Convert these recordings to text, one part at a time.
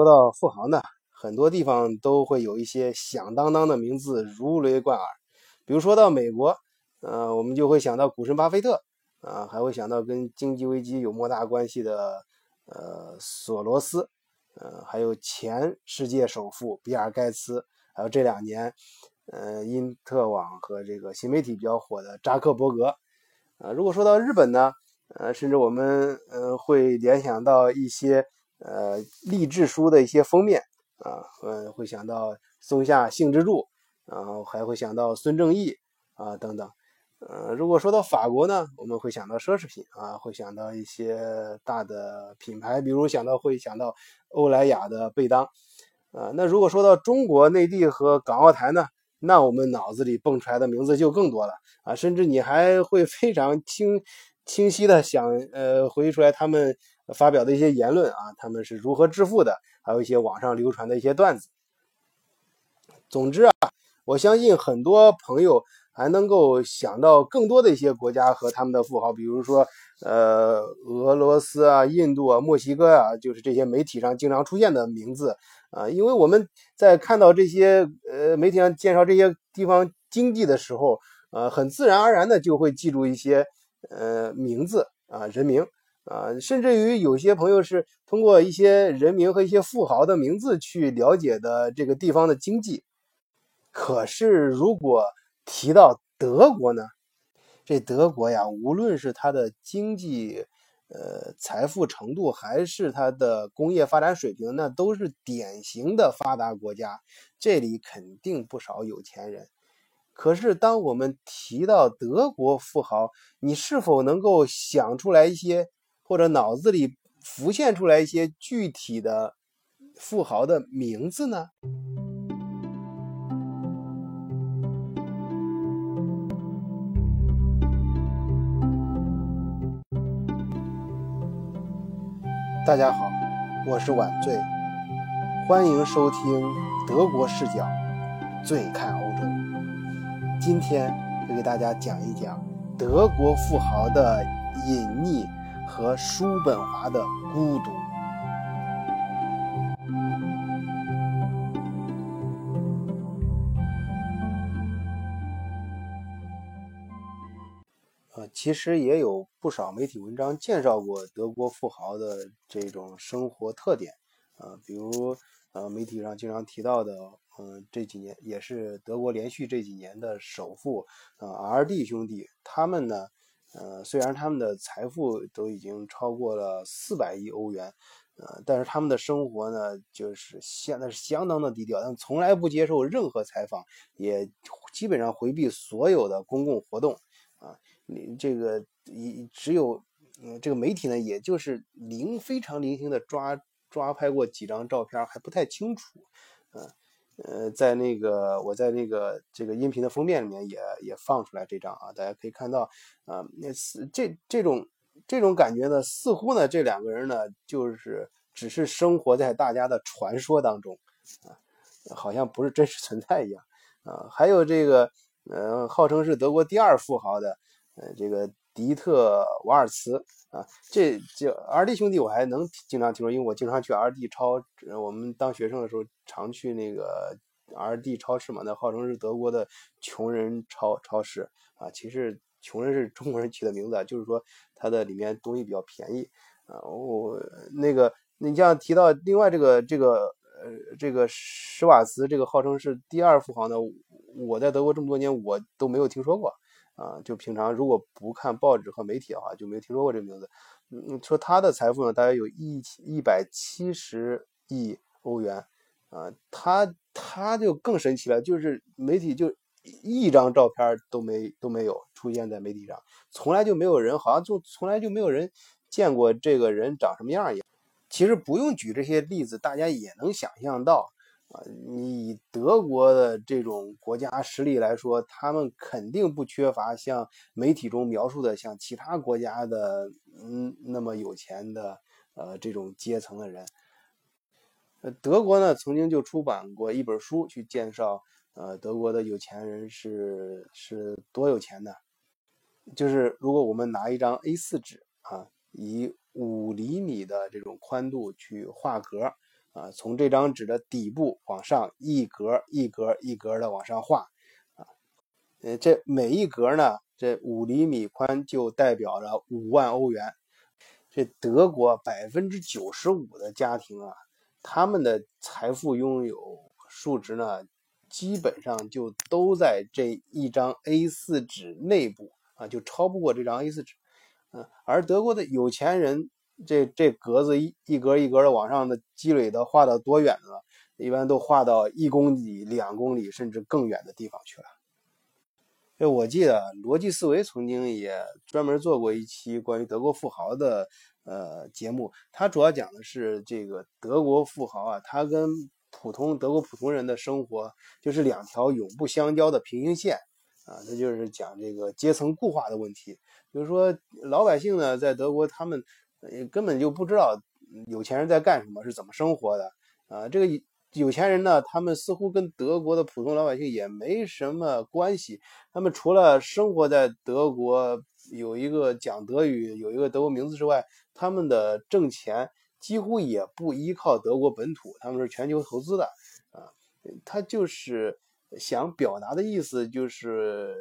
说到富豪呢，很多地方都会有一些响当当的名字如雷贯耳。比如说到美国，呃，我们就会想到股神巴菲特，啊，还会想到跟经济危机有莫大关系的，呃，索罗斯，呃，还有前世界首富比尔盖茨，还有这两年，呃，因特网和这个新媒体比较火的扎克伯格。啊，如果说到日本呢，呃，甚至我们呃会联想到一些。呃，励志书的一些封面啊，嗯，会想到松下幸之助，然后还会想到孙正义啊等等。呃，如果说到法国呢，我们会想到奢侈品啊，会想到一些大的品牌，比如想到会想到欧莱雅的贝当。啊，那如果说到中国内地和港澳台呢，那我们脑子里蹦出来的名字就更多了啊，甚至你还会非常清清晰的想呃回忆出来他们。发表的一些言论啊，他们是如何致富的？还有一些网上流传的一些段子。总之啊，我相信很多朋友还能够想到更多的一些国家和他们的富豪，比如说呃俄罗斯啊、印度啊、墨西哥啊，就是这些媒体上经常出现的名字啊。因为我们在看到这些呃媒体上介绍这些地方经济的时候，呃，很自然而然的就会记住一些呃名字啊人名。啊，甚至于有些朋友是通过一些人名和一些富豪的名字去了解的这个地方的经济。可是，如果提到德国呢？这德国呀，无论是它的经济、呃财富程度，还是它的工业发展水平，那都是典型的发达国家。这里肯定不少有钱人。可是，当我们提到德国富豪，你是否能够想出来一些？或者脑子里浮现出来一些具体的富豪的名字呢？大家好，我是晚醉，欢迎收听德国视角，醉看欧洲。今天就给大家讲一讲德国富豪的隐匿。和叔本华的孤独。呃，其实也有不少媒体文章介绍过德国富豪的这种生活特点啊，比如呃，媒体上经常提到的，嗯，这几年也是德国连续这几年的首富啊，R D 兄弟，他们呢。呃，虽然他们的财富都已经超过了四百亿欧元，呃，但是他们的生活呢，就是现在是相当的低调，他们从来不接受任何采访，也基本上回避所有的公共活动，啊，你这个一只有，嗯，这个媒体呢，也就是零非常零星的抓抓拍过几张照片，还不太清楚，啊。呃，在那个我在那个这个音频的封面里面也也放出来这张啊，大家可以看到啊，那似这这种这种感觉呢，似乎呢这两个人呢就是只是生活在大家的传说当中啊，好像不是真实存在一样啊。还有这个呃，号称是德国第二富豪的呃这个迪特瓦尔茨啊，这这 R D 兄弟我还能经常听说，因为我经常去 R D 超，我们当学生的时候。常去那个 R D 超市嘛，那号称是德国的穷人超超市啊。其实穷人是中国人起的名字，就是说它的里面东西比较便宜啊。我那个你像提到另外这个这个呃这个施瓦茨这个号称是第二富豪呢，我在德国这么多年我都没有听说过啊。就平常如果不看报纸和媒体的话，就没有听说过这个名字。嗯，说他的财富呢，大约有一一百七十亿欧元。啊，他他就更神奇了，就是媒体就一张照片都没都没有出现在媒体上，从来就没有人，好像就从来就没有人见过这个人长什么样一样。其实不用举这些例子，大家也能想象到啊，你以德国的这种国家实力来说，他们肯定不缺乏像媒体中描述的像其他国家的嗯那么有钱的呃这种阶层的人。呃，德国呢曾经就出版过一本书，去介绍呃德国的有钱人是是多有钱的。就是如果我们拿一张 A4 纸啊，以五厘米的这种宽度去画格啊，从这张纸的底部往上一格一格一格的往上画啊，呃，这每一格呢，这五厘米宽就代表着五万欧元。这德国百分之九十五的家庭啊，他们的财富拥有数值呢，基本上就都在这一张 A4 纸内部啊，就超不过这张 A4 纸。嗯，而德国的有钱人，这这格子一一格一格的往上的积累的画到多远呢？一般都画到一公里、两公里甚至更远的地方去了。哎，我记得逻辑思维曾经也专门做过一期关于德国富豪的呃节目，它主要讲的是这个德国富豪啊，他跟普通德国普通人的生活就是两条永不相交的平行线啊，它就是讲这个阶层固化的问题。就是说，老百姓呢，在德国他们也根本就不知道有钱人在干什么，是怎么生活的啊，这个。有钱人呢，他们似乎跟德国的普通老百姓也没什么关系。他们除了生活在德国，有一个讲德语，有一个德国名字之外，他们的挣钱几乎也不依靠德国本土，他们是全球投资的啊。他就是想表达的意思，就是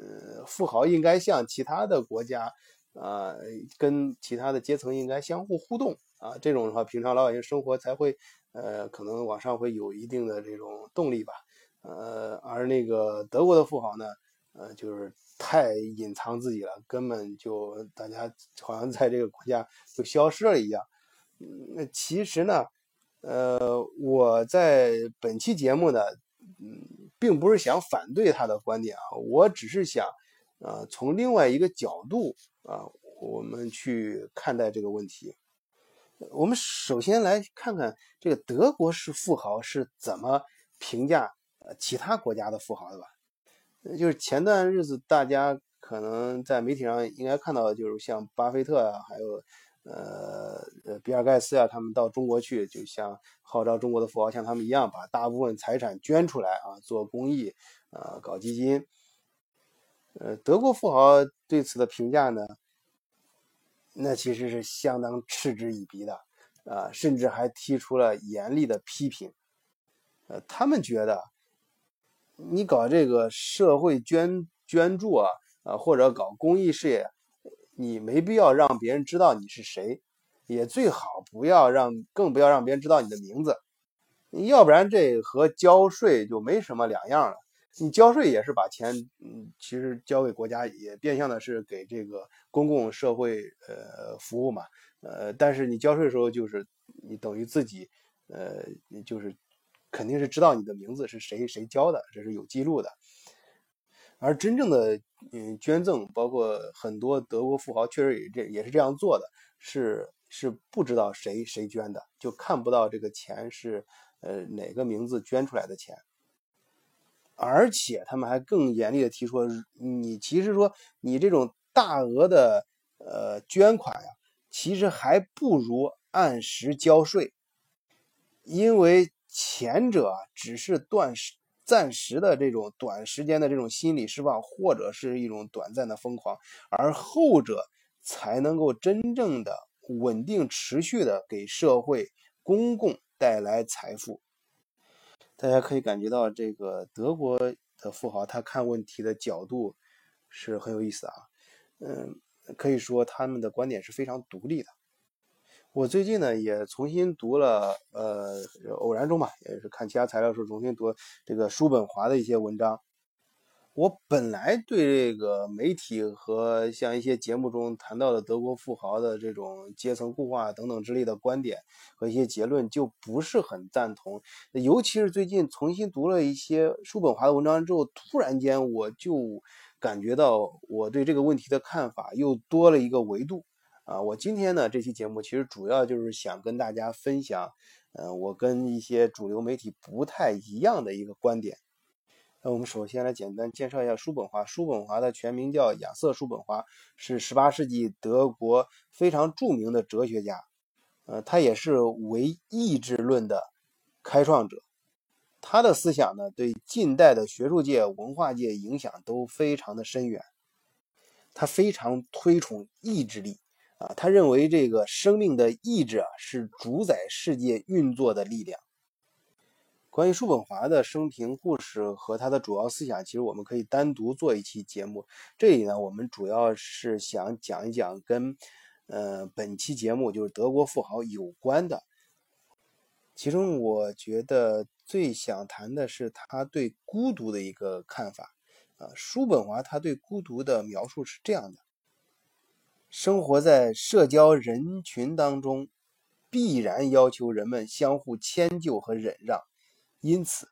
呃，富豪应该像其他的国家啊，跟其他的阶层应该相互互动啊。这种的话，平常老百姓生活才会。呃，可能往上会有一定的这种动力吧，呃，而那个德国的富豪呢，呃，就是太隐藏自己了，根本就大家好像在这个国家就消失了一样。那其实呢，呃，我在本期节目呢，嗯，并不是想反对他的观点啊，我只是想，呃，从另外一个角度啊，我们去看待这个问题。我们首先来看看这个德国式富豪是怎么评价呃其他国家的富豪的吧？就是前段日子大家可能在媒体上应该看到，就是像巴菲特啊，还有呃呃比尔盖茨啊，他们到中国去，就像号召中国的富豪像他们一样，把大部分财产捐出来啊，做公益啊，搞基金。呃，德国富豪对此的评价呢？那其实是相当嗤之以鼻的，啊，甚至还提出了严厉的批评。呃，他们觉得，你搞这个社会捐捐助啊，啊，或者搞公益事业，你没必要让别人知道你是谁，也最好不要让，更不要让别人知道你的名字，要不然这和交税就没什么两样了。你交税也是把钱，嗯，其实交给国家，也变相的是给这个公共社会呃服务嘛，呃，但是你交税的时候，就是你等于自己，呃，就是肯定是知道你的名字是谁谁交的，这是有记录的。而真正的嗯捐赠，包括很多德国富豪确实也这也是这样做的，是是不知道谁谁捐的，就看不到这个钱是呃哪个名字捐出来的钱。而且他们还更严厉的提出，你其实说你这种大额的呃捐款呀，其实还不如按时交税，因为前者只是短时暂时的这种短时间的这种心理释放，或者是一种短暂的疯狂，而后者才能够真正的稳定持续的给社会公共带来财富。大家可以感觉到，这个德国的富豪他看问题的角度是很有意思啊。嗯，可以说他们的观点是非常独立的。我最近呢也重新读了，呃，偶然中吧，也是看其他材料时候重新读这个叔本华的一些文章。我本来对这个媒体和像一些节目中谈到的德国富豪的这种阶层固化等等之类的观点和一些结论就不是很赞同，尤其是最近重新读了一些叔本华的文章之后，突然间我就感觉到我对这个问题的看法又多了一个维度啊！我今天呢这期节目其实主要就是想跟大家分享，嗯，我跟一些主流媒体不太一样的一个观点。那我们首先来简单介绍一下叔本华。叔本华的全名叫亚瑟·叔本华，是18世纪德国非常著名的哲学家。呃，他也是唯意志论的开创者。他的思想呢，对近代的学术界、文化界影响都非常的深远。他非常推崇意志力啊，他认为这个生命的意志啊是主宰世界运作的力量。关于叔本华的生平故事和他的主要思想，其实我们可以单独做一期节目。这里呢，我们主要是想讲一讲跟呃本期节目就是德国富豪有关的。其中，我觉得最想谈的是他对孤独的一个看法。啊，叔本华他对孤独的描述是这样的：生活在社交人群当中，必然要求人们相互迁就和忍让。因此，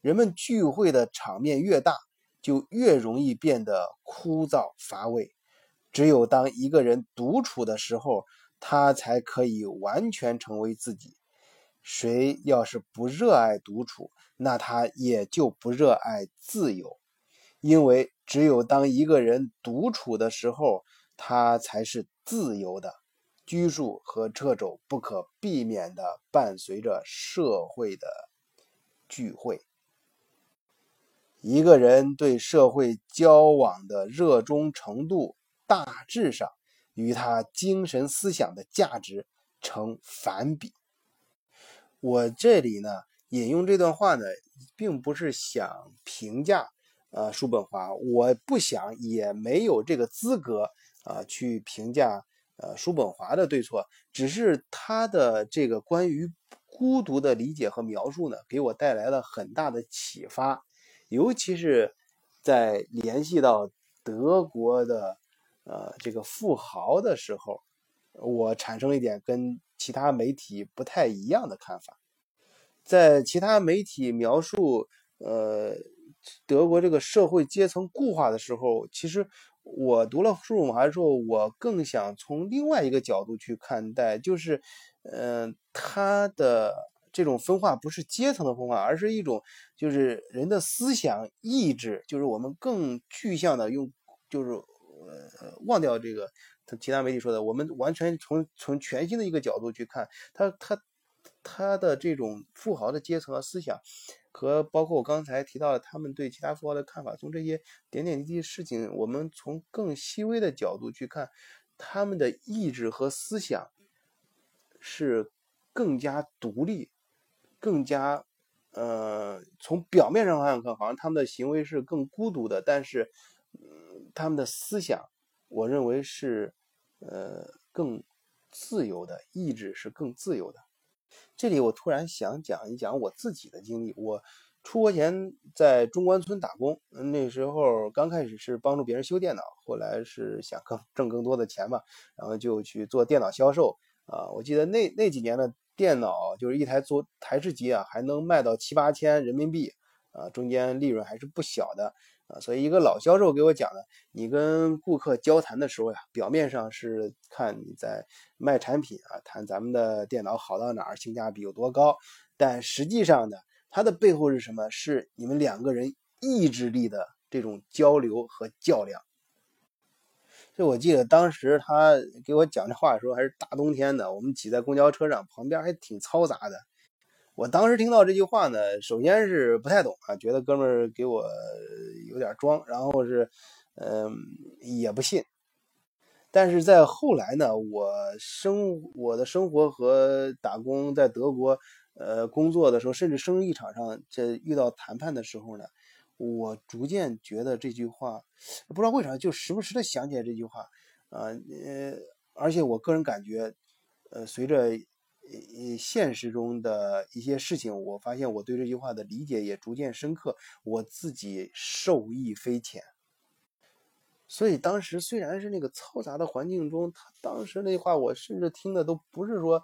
人们聚会的场面越大，就越容易变得枯燥乏味。只有当一个人独处的时候，他才可以完全成为自己。谁要是不热爱独处，那他也就不热爱自由。因为只有当一个人独处的时候，他才是自由的。拘束和掣肘不可避免地伴随着社会的。聚会，一个人对社会交往的热衷程度，大致上与他精神思想的价值成反比。我这里呢引用这段话呢，并不是想评价呃叔本华，我不想也没有这个资格啊去评价呃叔本华的对错，只是他的这个关于。孤独的理解和描述呢，给我带来了很大的启发，尤其是在联系到德国的呃这个富豪的时候，我产生一点跟其他媒体不太一样的看法。在其他媒体描述呃德国这个社会阶层固化的时候，其实我读了叔本华之后，我更想从另外一个角度去看待，就是。嗯，他的这种分化不是阶层的分化，而是一种就是人的思想意志，就是我们更具象的用，就是呃忘掉这个其他媒体说的，我们完全从从全新的一个角度去看他他他的这种富豪的阶层和思想，和包括我刚才提到的他们对其他富豪的看法，从这些点点滴滴事情，我们从更细微的角度去看他们的意志和思想。是更加独立，更加呃，从表面上看看，好像他们的行为是更孤独的，但是，嗯，他们的思想，我认为是呃更自由的，意志是更自由的。这里我突然想讲一讲我自己的经历。我出国前在中关村打工，那时候刚开始是帮助别人修电脑，后来是想更挣更多的钱嘛，然后就去做电脑销售。啊，我记得那那几年的电脑就是一台做台式机啊，还能卖到七八千人民币啊，中间利润还是不小的所以一个老销售给我讲的，你跟顾客交谈的时候呀，表面上是看你在卖产品啊，谈咱们的电脑好到哪儿，性价比有多高，但实际上呢，它的背后是什么？是你们两个人意志力的这种交流和较量。就我记得当时他给我讲这话的时候，还是大冬天的，我们挤在公交车上，旁边还挺嘈杂的。我当时听到这句话呢，首先是不太懂啊，觉得哥们儿给我有点装，然后是，嗯，也不信。但是在后来呢，我生我的生活和打工在德国，呃，工作的时候，甚至生意场上这遇到谈判的时候呢。我逐渐觉得这句话，不知道为啥就时不时的想起来这句话，啊，呃，而且我个人感觉，呃，随着呃现实中的一些事情，我发现我对这句话的理解也逐渐深刻，我自己受益匪浅。所以当时虽然是那个嘈杂的环境中，他当时那话我甚至听的都不是说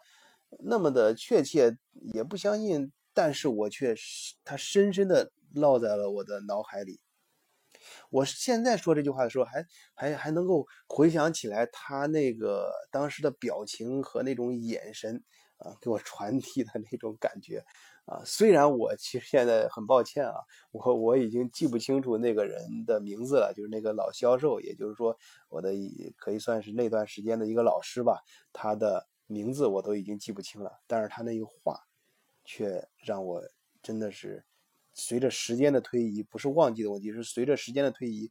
那么的确切，也不相信，但是我却他深深的。烙在了我的脑海里。我现在说这句话的时候，还还还能够回想起来他那个当时的表情和那种眼神啊，给我传递的那种感觉啊。虽然我其实现在很抱歉啊，我我已经记不清楚那个人的名字了，就是那个老销售，也就是说我的可以算是那段时间的一个老师吧。他的名字我都已经记不清了，但是他那句话却让我真的是。随着时间的推移，不是忘记的问题，是随着时间的推移，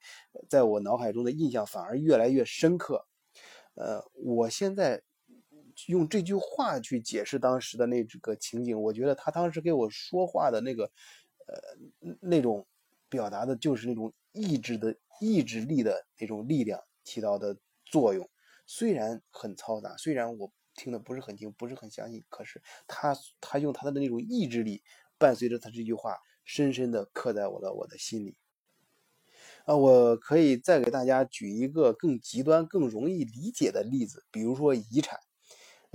在我脑海中的印象反而越来越深刻。呃，我现在用这句话去解释当时的那个情景，我觉得他当时给我说话的那个，呃，那种表达的就是那种意志的意志力的那种力量起到的作用。虽然很嘈杂，虽然我听得不是很清，不是很相信，可是他他用他的那种意志力，伴随着他这句话，深深的刻在我的我的心里。啊，我可以再给大家举一个更极端、更容易理解的例子，比如说遗产。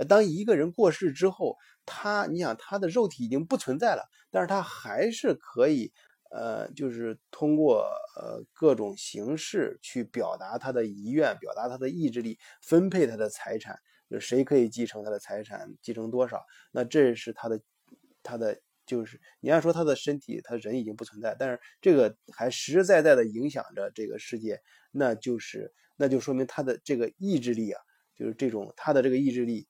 当一个人过世之后，他，你想他的肉体已经不存在了，但是他还是可以，呃，就是通过呃各种形式去表达他的遗愿，表达他的意志力，分配他的财产，就谁可以继承他的财产，继承多少，那这是他的，他的。就是你要说他的身体，他人已经不存在，但是这个还实实在在的影响着这个世界，那就是那就说明他的这个意志力啊，就是这种他的这个意志力，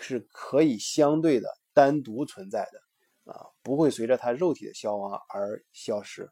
是可以相对的单独存在的啊，不会随着他肉体的消亡而消失。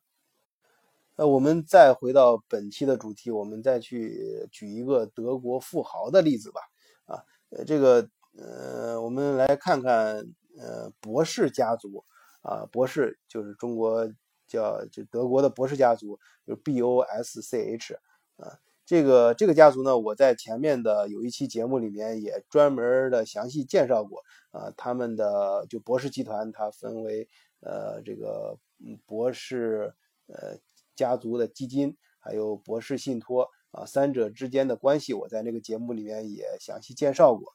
那我们再回到本期的主题，我们再去举一个德国富豪的例子吧。啊，这个呃，我们来看看。呃，博士家族啊，博士就是中国叫就德国的博士家族，就 B O S C H 啊，这个这个家族呢，我在前面的有一期节目里面也专门的详细介绍过啊，他们的就博士集团它分为呃这个博士呃家族的基金，还有博士信托啊，三者之间的关系，我在那个节目里面也详细介绍过，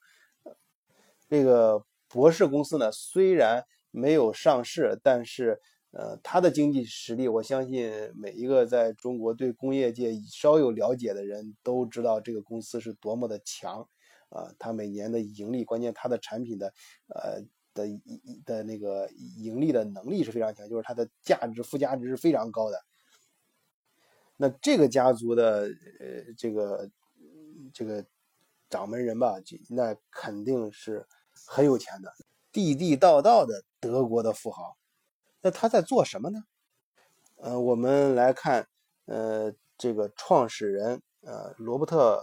这个。博士公司呢，虽然没有上市，但是，呃，它的经济实力，我相信每一个在中国对工业界稍有了解的人都知道这个公司是多么的强，啊，它每年的盈利，关键它的产品的，呃的的那个盈利的能力是非常强，就是它的价值附加值是非常高的。那这个家族的，呃，这个这个掌门人吧，那肯定是。很有钱的，地地道道的德国的富豪，那他在做什么呢？呃，我们来看，呃，这个创始人，呃，罗伯特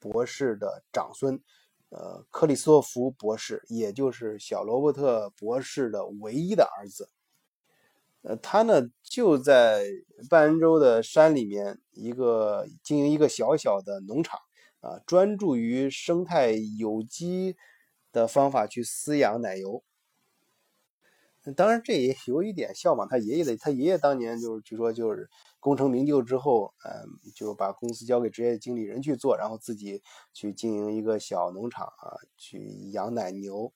博士的长孙，呃，克里斯托弗博士，也就是小罗伯特博士的唯一的儿子。呃，他呢就在半恩州的山里面，一个经营一个小小的农场，啊，专注于生态有机。的方法去饲养奶油，当然这也有一点效仿他爷爷的。他爷爷当年就是据说就是功成名就之后，嗯，就把公司交给职业经理人去做，然后自己去经营一个小农场啊，去养奶牛。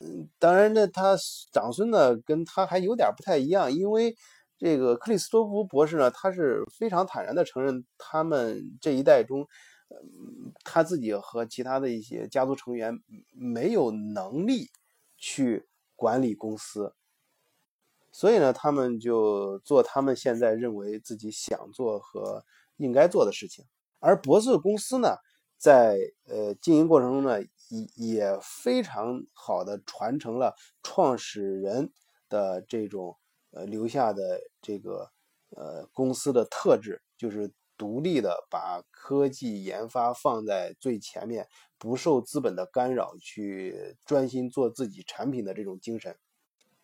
嗯，当然呢，他长孙呢跟他还有点不太一样，因为这个克里斯托弗博士呢，他是非常坦然的承认他们这一代中。他自己和其他的一些家族成员没有能力去管理公司，所以呢，他们就做他们现在认为自己想做和应该做的事情。而博士公司呢，在呃经营过程中呢，也也非常好的传承了创始人的这种呃留下的这个呃公司的特质，就是。独立的把科技研发放在最前面，不受资本的干扰，去专心做自己产品的这种精神。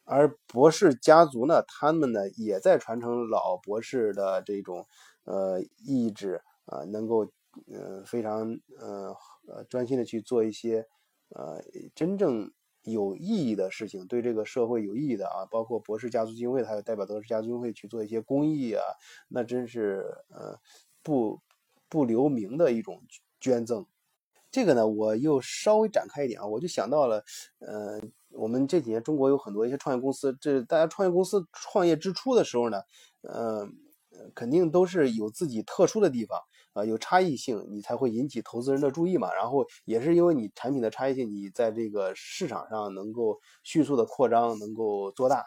而博士家族呢，他们呢也在传承老博士的这种呃意志啊，能够呃非常呃呃专心的去做一些呃真正。有意义的事情，对这个社会有意义的啊，包括博士家族基金会，还有代表德士家族基金会去做一些公益啊，那真是呃不不留名的一种捐赠。这个呢，我又稍微展开一点啊，我就想到了，呃，我们这几年中国有很多一些创业公司，这大家创业公司创业之初的时候呢，呃，肯定都是有自己特殊的地方。啊，有差异性，你才会引起投资人的注意嘛。然后也是因为你产品的差异性，你在这个市场上能够迅速的扩张，能够做大。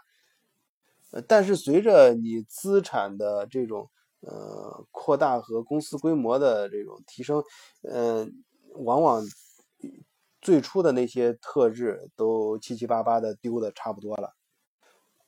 呃，但是随着你资产的这种呃扩大和公司规模的这种提升，嗯，往往最初的那些特质都七七八八的丢的差不多了。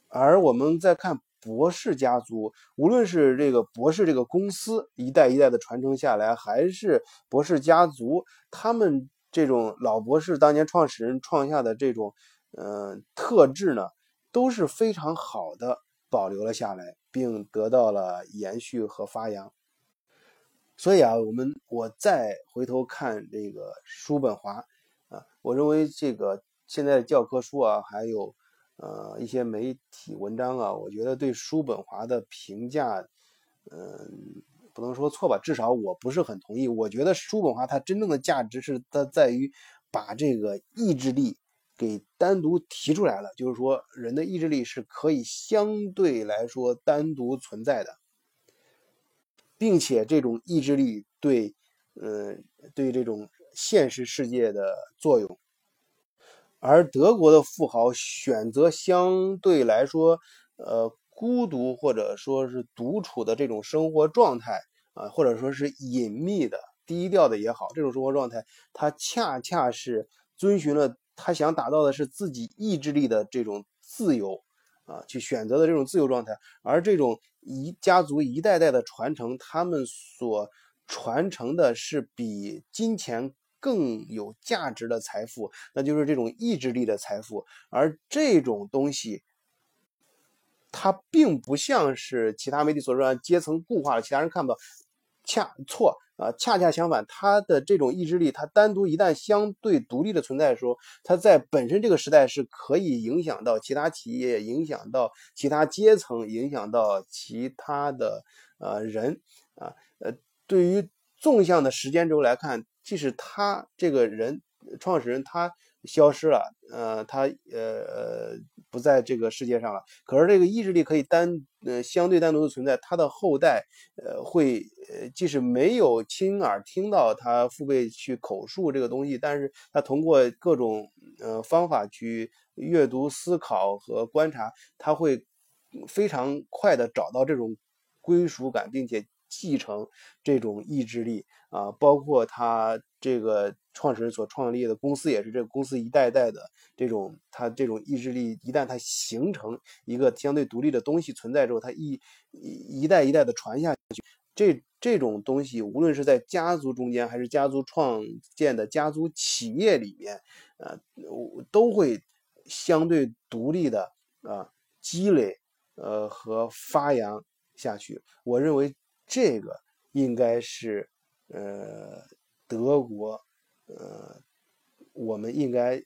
而我们再看博士家族，无论是这个博士这个公司一代一代的传承下来，还是博士家族，他们这种老博士当年创始人创下的这种，呃，特质呢，都是非常好的保留了下来，并得到了延续和发扬。所以啊，我们我再回头看这个叔本华啊，我认为这个现在的教科书啊，还有呃一些媒体文章啊，我觉得对叔本华的评价，嗯，不能说错吧，至少我不是很同意。我觉得叔本华他真正的价值是他在于把这个意志力给单独提出来了，就是说人的意志力是可以相对来说单独存在的。并且这种意志力对，呃，对这种现实世界的作用，而德国的富豪选择相对来说，呃，孤独或者说是独处的这种生活状态啊，或者说是隐秘的、低调的也好，这种生活状态，他恰恰是遵循了他想达到的是自己意志力的这种自由。啊，去选择的这种自由状态，而这种一家族一代代的传承，他们所传承的是比金钱更有价值的财富，那就是这种意志力的财富。而这种东西，它并不像是其他媒体所说的阶层固化了，其他人看不到，恰错。啊，恰恰相反，它的这种意志力，它单独一旦相对独立的存在的时候，它在本身这个时代是可以影响到其他企业，影响到其他阶层，影响到其他的呃人啊。呃，对于纵向的时间轴来看，即使他这个人创始人他。消失了，呃，他呃呃不在这个世界上了。可是这个意志力可以单呃相对单独的存在，他的后代呃会呃即使没有亲耳听到他父辈去口述这个东西，但是他通过各种呃方法去阅读、思考和观察，他会非常快的找到这种归属感，并且继承这种意志力啊，包括他这个。创始人所创立的公司也是这个公司一代代的这种，他这种意志力一旦它形成一个相对独立的东西存在之后，它一一代一代的传下去，这这种东西无论是在家族中间还是家族创建的家族企业里面，呃，都会相对独立的啊积累呃和发扬下去。我认为这个应该是呃德国。呃，我们应该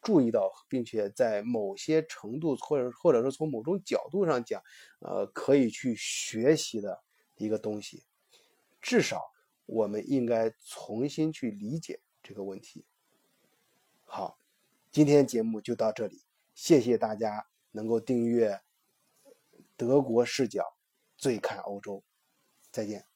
注意到，并且在某些程度，或者或者说从某种角度上讲，呃，可以去学习的一个东西。至少，我们应该重新去理解这个问题。好，今天节目就到这里，谢谢大家能够订阅《德国视角》，最看欧洲，再见。